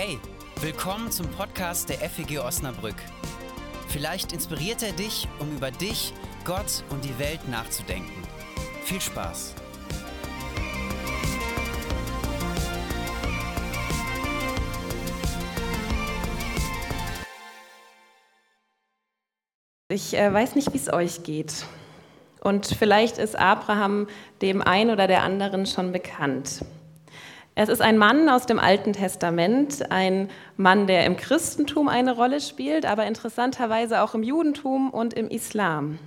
Hey, willkommen zum Podcast der FEG Osnabrück. Vielleicht inspiriert er dich, um über dich, Gott und die Welt nachzudenken. Viel Spaß! Ich äh, weiß nicht, wie es euch geht. Und vielleicht ist Abraham dem einen oder der anderen schon bekannt. Es ist ein Mann aus dem Alten Testament, ein Mann, der im Christentum eine Rolle spielt, aber interessanterweise auch im Judentum und im Islam.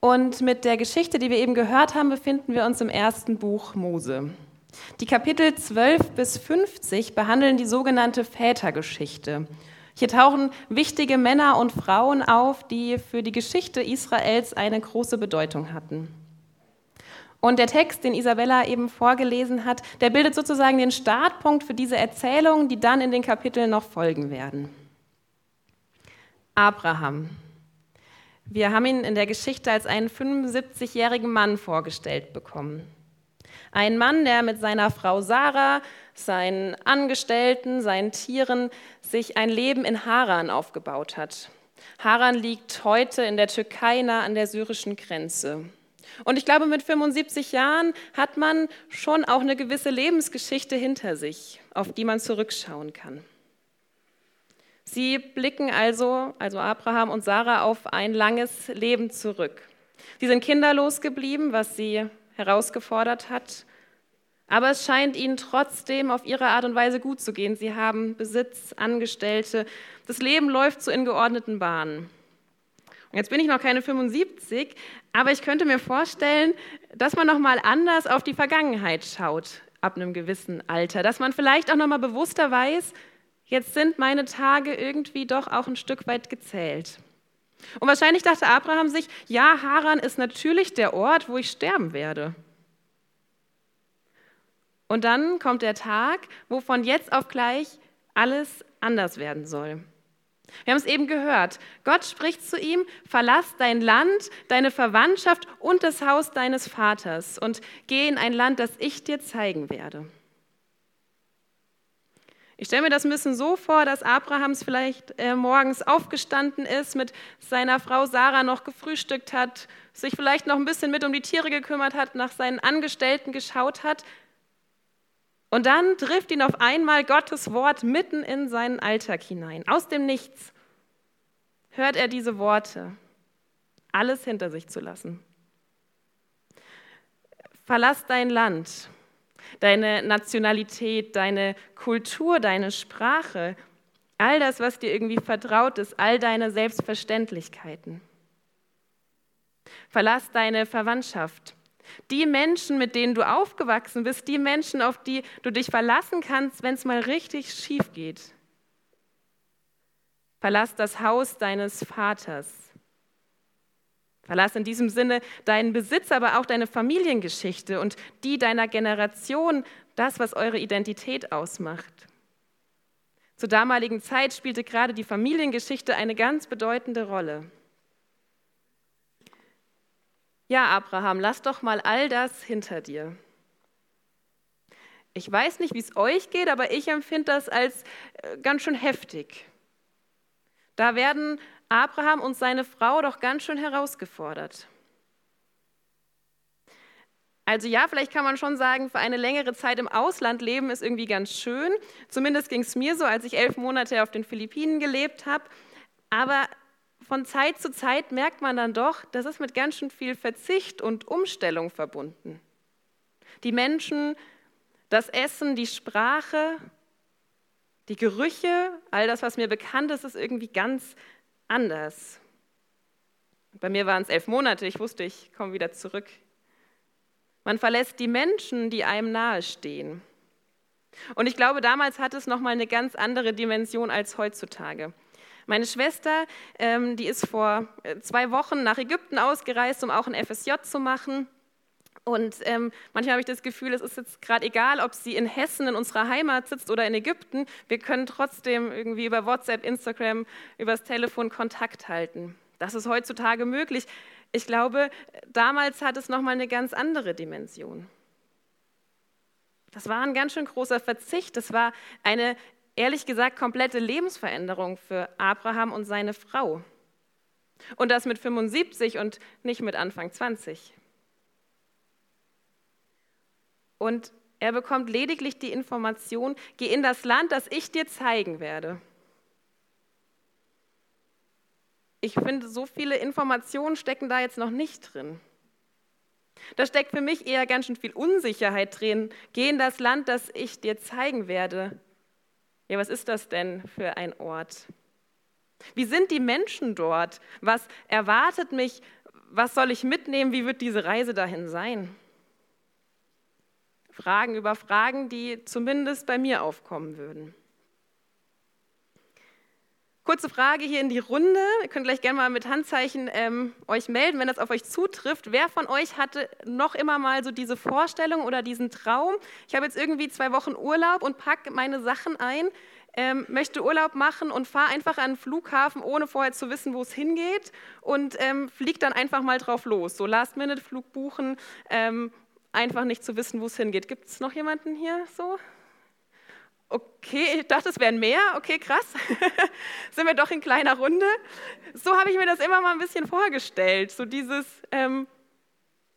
Und mit der Geschichte, die wir eben gehört haben, befinden wir uns im ersten Buch Mose. Die Kapitel 12 bis 50 behandeln die sogenannte Vätergeschichte. Hier tauchen wichtige Männer und Frauen auf, die für die Geschichte Israels eine große Bedeutung hatten. Und der Text, den Isabella eben vorgelesen hat, der bildet sozusagen den Startpunkt für diese Erzählungen, die dann in den Kapiteln noch folgen werden. Abraham. Wir haben ihn in der Geschichte als einen 75-jährigen Mann vorgestellt bekommen. Ein Mann, der mit seiner Frau Sarah, seinen Angestellten, seinen Tieren sich ein Leben in Haran aufgebaut hat. Haran liegt heute in der Türkei nah an der syrischen Grenze. Und ich glaube, mit 75 Jahren hat man schon auch eine gewisse Lebensgeschichte hinter sich, auf die man zurückschauen kann. Sie blicken also, also Abraham und Sarah, auf ein langes Leben zurück. Sie sind kinderlos geblieben, was sie herausgefordert hat. Aber es scheint ihnen trotzdem auf ihre Art und Weise gut zu gehen. Sie haben Besitz, Angestellte. Das Leben läuft so in geordneten Bahnen. Und jetzt bin ich noch keine 75, aber ich könnte mir vorstellen, dass man noch mal anders auf die Vergangenheit schaut ab einem gewissen Alter, dass man vielleicht auch noch mal bewusster weiß, jetzt sind meine Tage irgendwie doch auch ein Stück weit gezählt. Und wahrscheinlich dachte Abraham sich, ja, Haran ist natürlich der Ort, wo ich sterben werde. Und dann kommt der Tag, wo von jetzt auf gleich alles anders werden soll. Wir haben es eben gehört. Gott spricht zu ihm, verlass dein Land, deine Verwandtschaft und das Haus deines Vaters und geh in ein Land, das ich dir zeigen werde. Ich stelle mir das ein bisschen so vor, dass Abrahams vielleicht äh, morgens aufgestanden ist, mit seiner Frau Sarah noch gefrühstückt hat, sich vielleicht noch ein bisschen mit um die Tiere gekümmert hat, nach seinen Angestellten geschaut hat. Und dann trifft ihn auf einmal Gottes Wort mitten in seinen Alltag hinein. Aus dem Nichts hört er diese Worte, alles hinter sich zu lassen. Verlass dein Land, deine Nationalität, deine Kultur, deine Sprache, all das, was dir irgendwie vertraut ist, all deine Selbstverständlichkeiten. Verlass deine Verwandtschaft, die Menschen, mit denen du aufgewachsen bist, die Menschen, auf die du dich verlassen kannst, wenn es mal richtig schief geht. Verlass das Haus deines Vaters. Verlass in diesem Sinne deinen Besitz, aber auch deine Familiengeschichte und die deiner Generation, das, was eure Identität ausmacht. Zur damaligen Zeit spielte gerade die Familiengeschichte eine ganz bedeutende Rolle. Ja, Abraham, lass doch mal all das hinter dir. Ich weiß nicht, wie es euch geht, aber ich empfinde das als äh, ganz schön heftig. Da werden Abraham und seine Frau doch ganz schön herausgefordert. Also ja, vielleicht kann man schon sagen, für eine längere Zeit im Ausland leben ist irgendwie ganz schön. Zumindest ging es mir so, als ich elf Monate auf den Philippinen gelebt habe. Aber von Zeit zu Zeit merkt man dann doch, das ist mit ganz schön viel Verzicht und Umstellung verbunden. Die Menschen, das Essen, die Sprache, die Gerüche, all das, was mir bekannt ist, ist irgendwie ganz anders. Bei mir waren es elf Monate, ich wusste, ich komme wieder zurück. Man verlässt die Menschen, die einem nahestehen. Und ich glaube, damals hat es nochmal eine ganz andere Dimension als heutzutage. Meine Schwester, ähm, die ist vor äh, zwei Wochen nach Ägypten ausgereist, um auch ein FSJ zu machen. Und ähm, manchmal habe ich das Gefühl, es ist jetzt gerade egal, ob sie in Hessen in unserer Heimat sitzt oder in Ägypten. Wir können trotzdem irgendwie über WhatsApp, Instagram, übers Telefon Kontakt halten. Das ist heutzutage möglich. Ich glaube, damals hat es noch mal eine ganz andere Dimension. Das war ein ganz schön großer Verzicht. Das war eine, ehrlich gesagt, komplette Lebensveränderung für Abraham und seine Frau. Und das mit 75 und nicht mit Anfang 20. Und er bekommt lediglich die Information, geh in das Land, das ich dir zeigen werde. Ich finde, so viele Informationen stecken da jetzt noch nicht drin. Da steckt für mich eher ganz schön viel Unsicherheit drin. Geh in das Land, das ich dir zeigen werde. Ja, was ist das denn für ein Ort? Wie sind die Menschen dort? Was erwartet mich? Was soll ich mitnehmen? Wie wird diese Reise dahin sein? Fragen über Fragen, die zumindest bei mir aufkommen würden. Kurze Frage hier in die Runde. Ihr könnt gleich gerne mal mit Handzeichen ähm, euch melden, wenn das auf euch zutrifft. Wer von euch hatte noch immer mal so diese Vorstellung oder diesen Traum? Ich habe jetzt irgendwie zwei Wochen Urlaub und packe meine Sachen ein, ähm, möchte Urlaub machen und fahre einfach an den Flughafen, ohne vorher zu wissen, wo es hingeht und ähm, fliege dann einfach mal drauf los. So Last-Minute-Flug buchen, ähm, einfach nicht zu wissen, wo es hingeht. Gibt es noch jemanden hier so? Okay, ich dachte, es wären mehr. Okay, krass. Sind wir doch in kleiner Runde. So habe ich mir das immer mal ein bisschen vorgestellt. So dieses, ähm,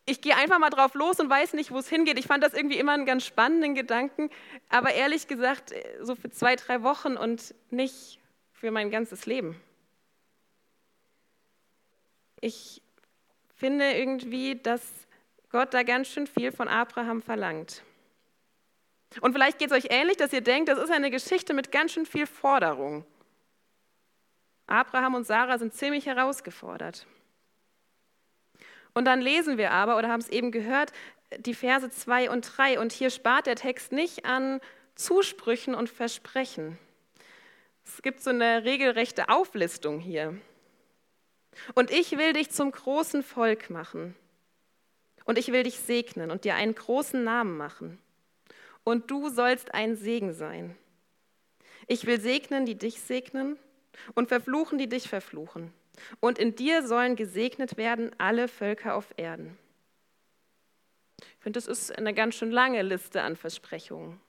ich gehe einfach mal drauf los und weiß nicht, wo es hingeht. Ich fand das irgendwie immer einen ganz spannenden Gedanken. Aber ehrlich gesagt, äh, so für zwei, drei Wochen und nicht für mein ganzes Leben. Ich finde irgendwie, dass Gott da ganz schön viel von Abraham verlangt. Und vielleicht geht es euch ähnlich, dass ihr denkt, das ist eine Geschichte mit ganz schön viel Forderung. Abraham und Sarah sind ziemlich herausgefordert. Und dann lesen wir aber, oder haben es eben gehört, die Verse 2 und 3. Und hier spart der Text nicht an Zusprüchen und Versprechen. Es gibt so eine regelrechte Auflistung hier. Und ich will dich zum großen Volk machen. Und ich will dich segnen und dir einen großen Namen machen und du sollst ein Segen sein. Ich will segnen, die dich segnen, und verfluchen, die dich verfluchen. Und in dir sollen gesegnet werden alle Völker auf Erden. Ich finde, das ist eine ganz schön lange Liste an Versprechungen.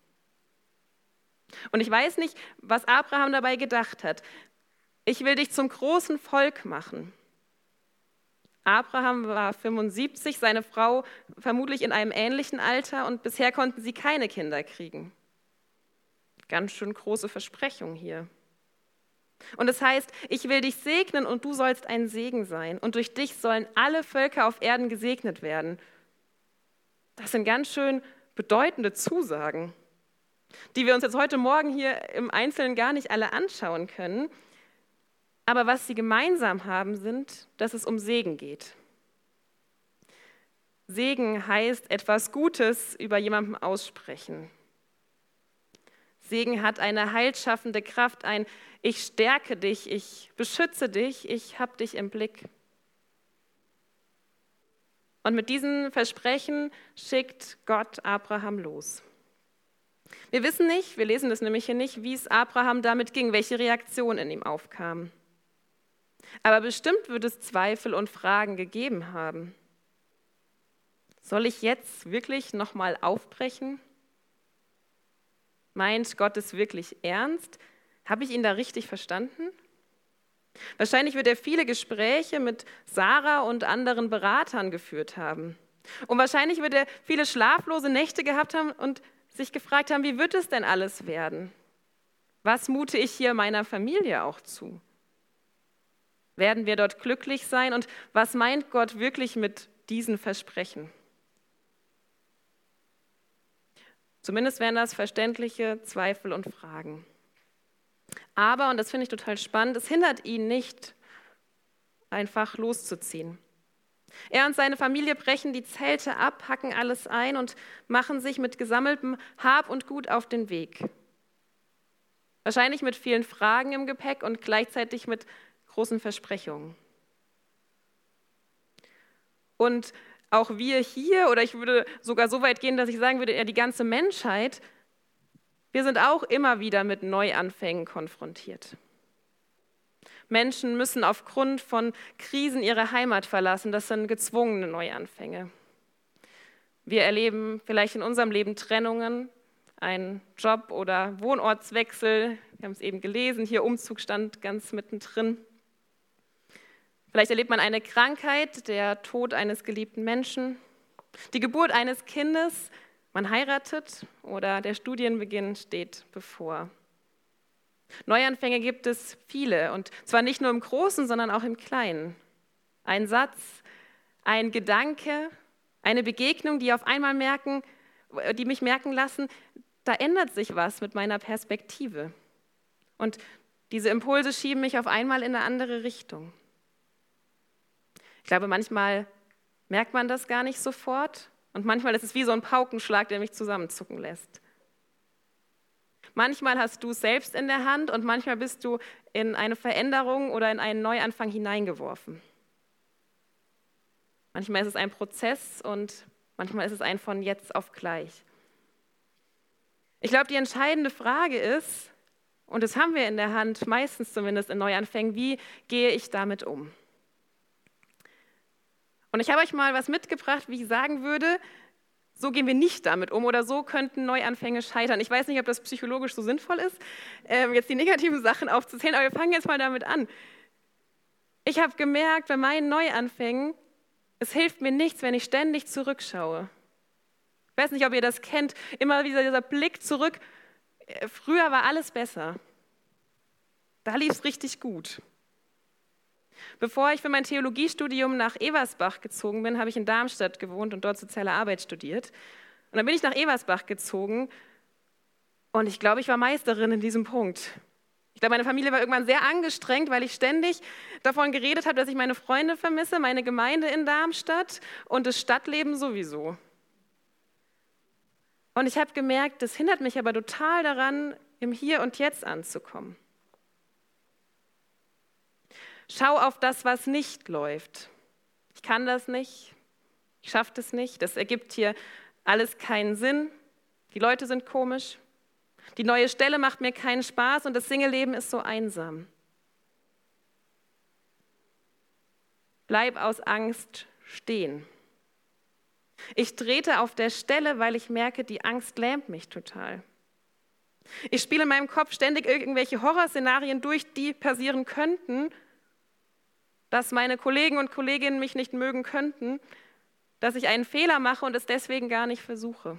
Und ich weiß nicht, was Abraham dabei gedacht hat. Ich will dich zum großen Volk machen. Abraham war 75, seine Frau vermutlich in einem ähnlichen Alter und bisher konnten sie keine Kinder kriegen. Ganz schön große Versprechung hier. Und es heißt, ich will dich segnen und du sollst ein Segen sein und durch dich sollen alle Völker auf Erden gesegnet werden. Das sind ganz schön bedeutende Zusagen, die wir uns jetzt heute Morgen hier im Einzelnen gar nicht alle anschauen können. Aber was sie gemeinsam haben, sind, dass es um Segen geht. Segen heißt etwas Gutes über jemanden aussprechen. Segen hat eine heilschaffende Kraft, ein Ich stärke dich, ich beschütze dich, ich habe dich im Blick. Und mit diesen Versprechen schickt Gott Abraham los. Wir wissen nicht, wir lesen das nämlich hier nicht, wie es Abraham damit ging, welche Reaktion in ihm aufkam. Aber bestimmt wird es Zweifel und Fragen gegeben haben. Soll ich jetzt wirklich nochmal aufbrechen? Meint Gott es wirklich ernst? Habe ich ihn da richtig verstanden? Wahrscheinlich wird er viele Gespräche mit Sarah und anderen Beratern geführt haben. Und wahrscheinlich wird er viele schlaflose Nächte gehabt haben und sich gefragt haben, wie wird es denn alles werden? Was mute ich hier meiner Familie auch zu? Werden wir dort glücklich sein? Und was meint Gott wirklich mit diesen Versprechen? Zumindest wären das verständliche Zweifel und Fragen. Aber, und das finde ich total spannend, es hindert ihn nicht, einfach loszuziehen. Er und seine Familie brechen die Zelte ab, hacken alles ein und machen sich mit gesammeltem Hab und Gut auf den Weg. Wahrscheinlich mit vielen Fragen im Gepäck und gleichzeitig mit großen Versprechungen. Und auch wir hier, oder ich würde sogar so weit gehen, dass ich sagen würde, ja, die ganze Menschheit, wir sind auch immer wieder mit Neuanfängen konfrontiert. Menschen müssen aufgrund von Krisen ihre Heimat verlassen. Das sind gezwungene Neuanfänge. Wir erleben vielleicht in unserem Leben Trennungen, einen Job- oder Wohnortswechsel. Wir haben es eben gelesen, hier Umzug stand ganz mittendrin. Vielleicht erlebt man eine Krankheit, der Tod eines geliebten Menschen, die Geburt eines Kindes, man heiratet oder der Studienbeginn steht bevor. Neuanfänge gibt es viele und zwar nicht nur im Großen, sondern auch im Kleinen. Ein Satz, ein Gedanke, eine Begegnung, die auf einmal merken, die mich merken lassen, da ändert sich was mit meiner Perspektive. Und diese Impulse schieben mich auf einmal in eine andere Richtung. Ich glaube, manchmal merkt man das gar nicht sofort und manchmal ist es wie so ein Paukenschlag, der mich zusammenzucken lässt. Manchmal hast du es selbst in der Hand und manchmal bist du in eine Veränderung oder in einen Neuanfang hineingeworfen. Manchmal ist es ein Prozess und manchmal ist es ein von jetzt auf gleich. Ich glaube, die entscheidende Frage ist, und das haben wir in der Hand, meistens zumindest in Neuanfängen, wie gehe ich damit um? Und ich habe euch mal was mitgebracht, wie ich sagen würde, so gehen wir nicht damit um oder so könnten Neuanfänge scheitern. Ich weiß nicht, ob das psychologisch so sinnvoll ist, ähm, jetzt die negativen Sachen aufzuzählen, aber wir fangen jetzt mal damit an. Ich habe gemerkt, bei meinen Neuanfängen, es hilft mir nichts, wenn ich ständig zurückschaue. Ich weiß nicht, ob ihr das kennt, immer wieder dieser Blick zurück. Äh, früher war alles besser. Da lief es richtig gut. Bevor ich für mein Theologiestudium nach Eversbach gezogen bin, habe ich in Darmstadt gewohnt und dort soziale Arbeit studiert. Und dann bin ich nach Eversbach gezogen und ich glaube, ich war Meisterin in diesem Punkt. Ich glaube, meine Familie war irgendwann sehr angestrengt, weil ich ständig davon geredet habe, dass ich meine Freunde vermisse, meine Gemeinde in Darmstadt und das Stadtleben sowieso. Und ich habe gemerkt, das hindert mich aber total daran, im Hier und Jetzt anzukommen. Schau auf das, was nicht läuft. Ich kann das nicht. Ich schaffe das nicht. Das ergibt hier alles keinen Sinn. Die Leute sind komisch. Die neue Stelle macht mir keinen Spaß und das Singeleben ist so einsam. Bleib aus Angst stehen. Ich trete auf der Stelle, weil ich merke, die Angst lähmt mich total. Ich spiele in meinem Kopf ständig irgendwelche Horrorszenarien durch, die passieren könnten dass meine Kollegen und Kolleginnen mich nicht mögen könnten, dass ich einen Fehler mache und es deswegen gar nicht versuche.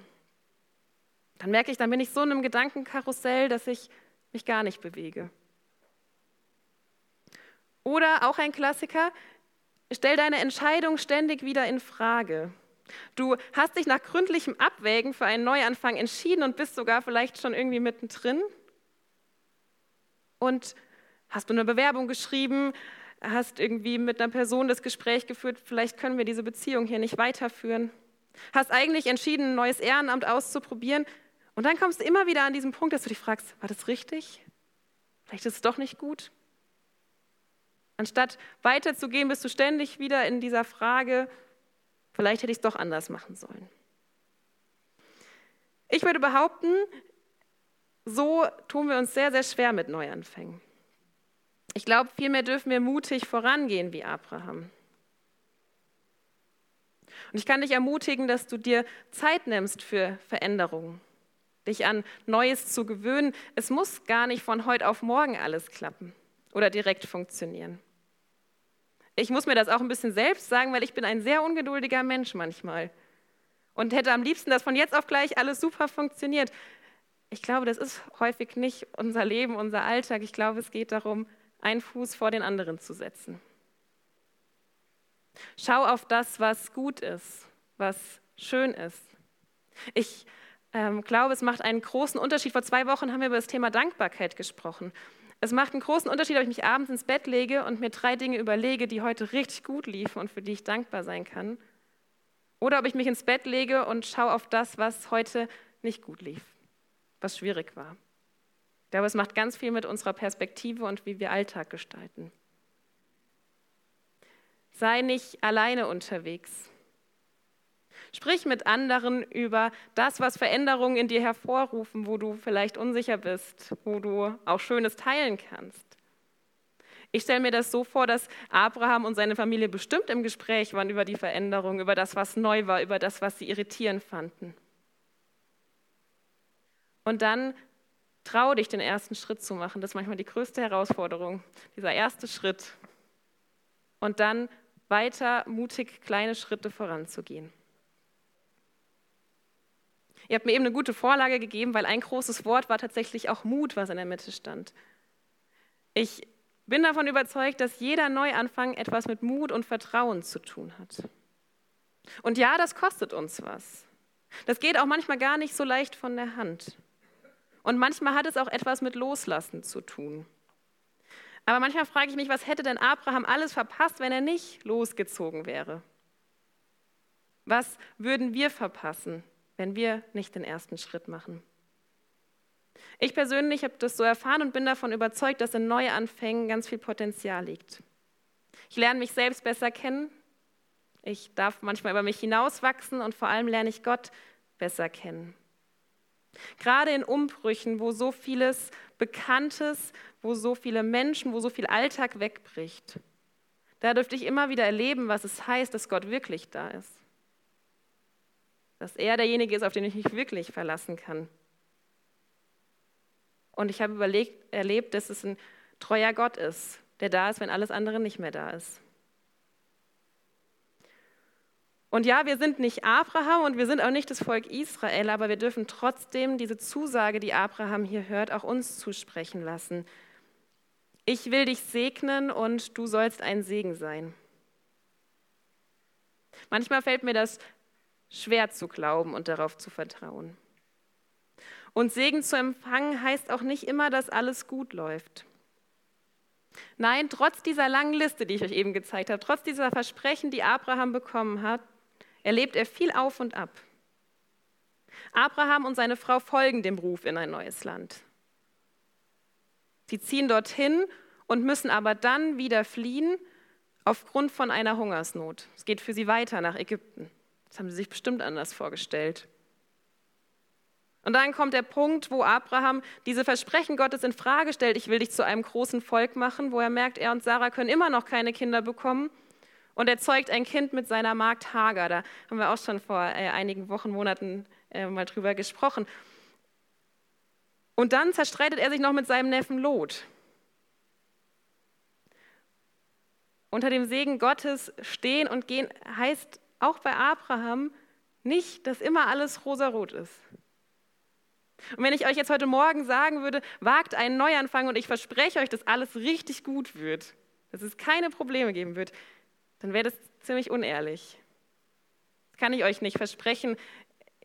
Dann merke ich, dann bin ich so in einem Gedankenkarussell, dass ich mich gar nicht bewege. Oder auch ein Klassiker, stell deine Entscheidung ständig wieder in Frage. Du hast dich nach gründlichem Abwägen für einen Neuanfang entschieden und bist sogar vielleicht schon irgendwie mittendrin. Und hast du eine Bewerbung geschrieben, hast irgendwie mit einer Person das Gespräch geführt, vielleicht können wir diese Beziehung hier nicht weiterführen. Hast eigentlich entschieden, ein neues Ehrenamt auszuprobieren und dann kommst du immer wieder an diesen Punkt, dass du dich fragst, war das richtig? Vielleicht ist es doch nicht gut. Anstatt weiterzugehen, bist du ständig wieder in dieser Frage, vielleicht hätte ich es doch anders machen sollen. Ich würde behaupten, so tun wir uns sehr, sehr schwer mit Neuanfängen. Ich glaube, vielmehr dürfen wir mutig vorangehen wie Abraham. Und ich kann dich ermutigen, dass du dir Zeit nimmst für Veränderungen, dich an Neues zu gewöhnen. Es muss gar nicht von heute auf morgen alles klappen oder direkt funktionieren. Ich muss mir das auch ein bisschen selbst sagen, weil ich bin ein sehr ungeduldiger Mensch manchmal und hätte am liebsten, dass von jetzt auf gleich alles super funktioniert. Ich glaube, das ist häufig nicht unser Leben, unser Alltag. Ich glaube, es geht darum, einen Fuß vor den anderen zu setzen. Schau auf das, was gut ist, was schön ist. Ich ähm, glaube, es macht einen großen Unterschied. Vor zwei Wochen haben wir über das Thema Dankbarkeit gesprochen. Es macht einen großen Unterschied, ob ich mich abends ins Bett lege und mir drei Dinge überlege, die heute richtig gut liefen und für die ich dankbar sein kann. Oder ob ich mich ins Bett lege und schaue auf das, was heute nicht gut lief, was schwierig war. Ich glaube, es macht ganz viel mit unserer Perspektive und wie wir Alltag gestalten. Sei nicht alleine unterwegs. Sprich mit anderen über das, was Veränderungen in dir hervorrufen, wo du vielleicht unsicher bist, wo du auch Schönes teilen kannst. Ich stelle mir das so vor, dass Abraham und seine Familie bestimmt im Gespräch waren über die Veränderung, über das, was neu war, über das, was sie irritierend fanden. Und dann trau dich, den ersten Schritt zu machen. Das ist manchmal die größte Herausforderung, dieser erste Schritt. Und dann weiter mutig kleine Schritte voranzugehen. Ihr habt mir eben eine gute Vorlage gegeben, weil ein großes Wort war tatsächlich auch Mut, was in der Mitte stand. Ich bin davon überzeugt, dass jeder Neuanfang etwas mit Mut und Vertrauen zu tun hat. Und ja, das kostet uns was. Das geht auch manchmal gar nicht so leicht von der Hand. Und manchmal hat es auch etwas mit Loslassen zu tun. Aber manchmal frage ich mich, was hätte denn Abraham alles verpasst, wenn er nicht losgezogen wäre? Was würden wir verpassen, wenn wir nicht den ersten Schritt machen? Ich persönlich habe das so erfahren und bin davon überzeugt, dass in Neuanfängen ganz viel Potenzial liegt. Ich lerne mich selbst besser kennen. Ich darf manchmal über mich hinauswachsen und vor allem lerne ich Gott besser kennen. Gerade in Umbrüchen, wo so vieles Bekanntes, wo so viele Menschen, wo so viel Alltag wegbricht, da dürfte ich immer wieder erleben, was es heißt, dass Gott wirklich da ist. Dass er derjenige ist, auf den ich mich wirklich verlassen kann. Und ich habe überlegt, erlebt, dass es ein treuer Gott ist, der da ist, wenn alles andere nicht mehr da ist. Und ja, wir sind nicht Abraham und wir sind auch nicht das Volk Israel, aber wir dürfen trotzdem diese Zusage, die Abraham hier hört, auch uns zusprechen lassen. Ich will dich segnen und du sollst ein Segen sein. Manchmal fällt mir das schwer zu glauben und darauf zu vertrauen. Und Segen zu empfangen heißt auch nicht immer, dass alles gut läuft. Nein, trotz dieser langen Liste, die ich euch eben gezeigt habe, trotz dieser Versprechen, die Abraham bekommen hat, erlebt er viel auf und ab. Abraham und seine Frau folgen dem Ruf in ein neues Land. Sie ziehen dorthin und müssen aber dann wieder fliehen aufgrund von einer Hungersnot. Es geht für sie weiter nach Ägypten. Das haben sie sich bestimmt anders vorgestellt. Und dann kommt der Punkt, wo Abraham diese Versprechen Gottes in Frage stellt: Ich will dich zu einem großen Volk machen, wo er merkt, er und Sarah können immer noch keine Kinder bekommen. Und er zeugt ein Kind mit seiner Magd Hagar. Da haben wir auch schon vor äh, einigen Wochen, Monaten äh, mal drüber gesprochen. Und dann zerstreitet er sich noch mit seinem Neffen Lot. Unter dem Segen Gottes stehen und gehen heißt auch bei Abraham nicht, dass immer alles rosarot ist. Und wenn ich euch jetzt heute Morgen sagen würde, wagt einen Neuanfang und ich verspreche euch, dass alles richtig gut wird, dass es keine Probleme geben wird, dann wäre das ziemlich unehrlich. Das kann ich euch nicht versprechen.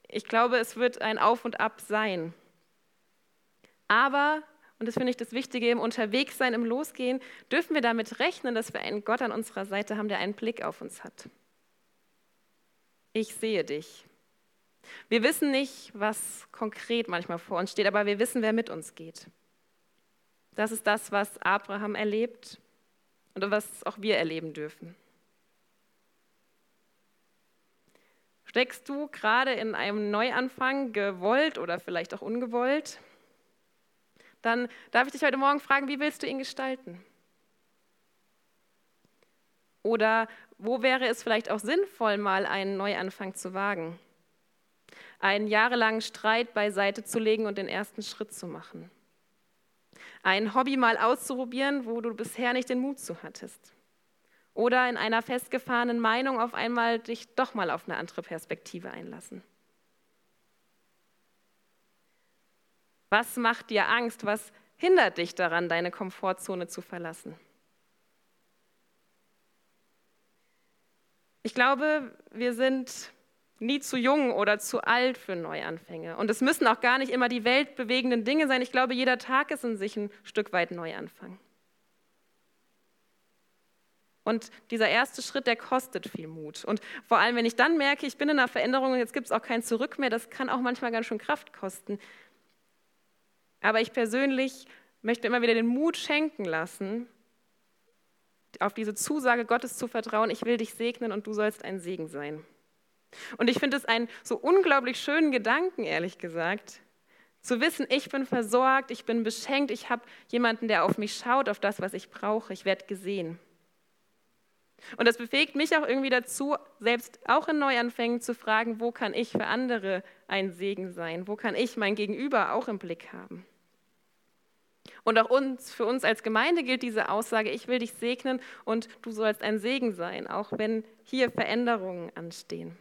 Ich glaube, es wird ein Auf und Ab sein. Aber, und das finde ich das Wichtige im Unterwegssein, im Losgehen, dürfen wir damit rechnen, dass wir einen Gott an unserer Seite haben, der einen Blick auf uns hat. Ich sehe dich. Wir wissen nicht, was konkret manchmal vor uns steht, aber wir wissen, wer mit uns geht. Das ist das, was Abraham erlebt und was auch wir erleben dürfen. Steckst du gerade in einem Neuanfang, gewollt oder vielleicht auch ungewollt? Dann darf ich dich heute Morgen fragen, wie willst du ihn gestalten? Oder wo wäre es vielleicht auch sinnvoll, mal einen Neuanfang zu wagen? Einen jahrelangen Streit beiseite zu legen und den ersten Schritt zu machen. Ein Hobby mal auszuprobieren, wo du bisher nicht den Mut zu hattest oder in einer festgefahrenen Meinung auf einmal dich doch mal auf eine andere Perspektive einlassen. Was macht dir Angst? Was hindert dich daran, deine Komfortzone zu verlassen? Ich glaube, wir sind nie zu jung oder zu alt für Neuanfänge. Und es müssen auch gar nicht immer die weltbewegenden Dinge sein. Ich glaube, jeder Tag ist in sich ein Stück weit Neuanfang. Und dieser erste Schritt, der kostet viel Mut. Und vor allem, wenn ich dann merke, ich bin in einer Veränderung und jetzt gibt es auch kein Zurück mehr, das kann auch manchmal ganz schön Kraft kosten. Aber ich persönlich möchte immer wieder den Mut schenken lassen, auf diese Zusage Gottes zu vertrauen, ich will dich segnen und du sollst ein Segen sein. Und ich finde es einen so unglaublich schönen Gedanken, ehrlich gesagt, Zu wissen, ich bin versorgt, ich bin beschenkt, ich habe jemanden, der auf mich schaut, auf das, was ich brauche, ich werde gesehen. Und das befähigt mich auch irgendwie dazu, selbst auch in Neuanfängen zu fragen, wo kann ich für andere ein Segen sein? Wo kann ich mein Gegenüber auch im Blick haben? Und auch uns, für uns als Gemeinde gilt diese Aussage, ich will dich segnen und du sollst ein Segen sein, auch wenn hier Veränderungen anstehen.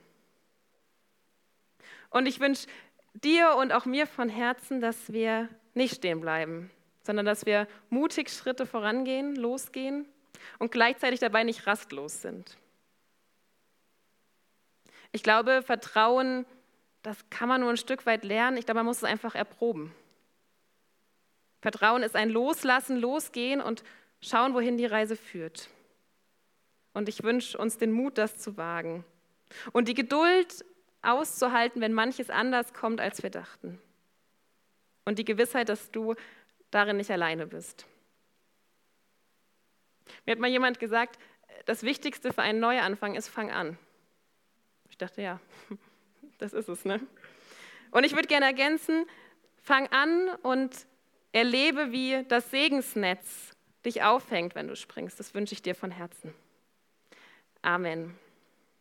Und ich wünsche dir und auch mir von Herzen, dass wir nicht stehen bleiben, sondern dass wir mutig Schritte vorangehen, losgehen und gleichzeitig dabei nicht rastlos sind. Ich glaube, Vertrauen, das kann man nur ein Stück weit lernen. Ich glaube, man muss es einfach erproben. Vertrauen ist ein Loslassen, Losgehen und schauen, wohin die Reise führt. Und ich wünsche uns den Mut, das zu wagen. Und die Geduld auszuhalten, wenn manches anders kommt, als wir dachten. Und die Gewissheit, dass du darin nicht alleine bist. Mir hat mal jemand gesagt, das Wichtigste für einen Neuanfang ist, fang an. Ich dachte, ja, das ist es. Ne? Und ich würde gerne ergänzen, fang an und erlebe, wie das Segensnetz dich aufhängt, wenn du springst. Das wünsche ich dir von Herzen. Amen.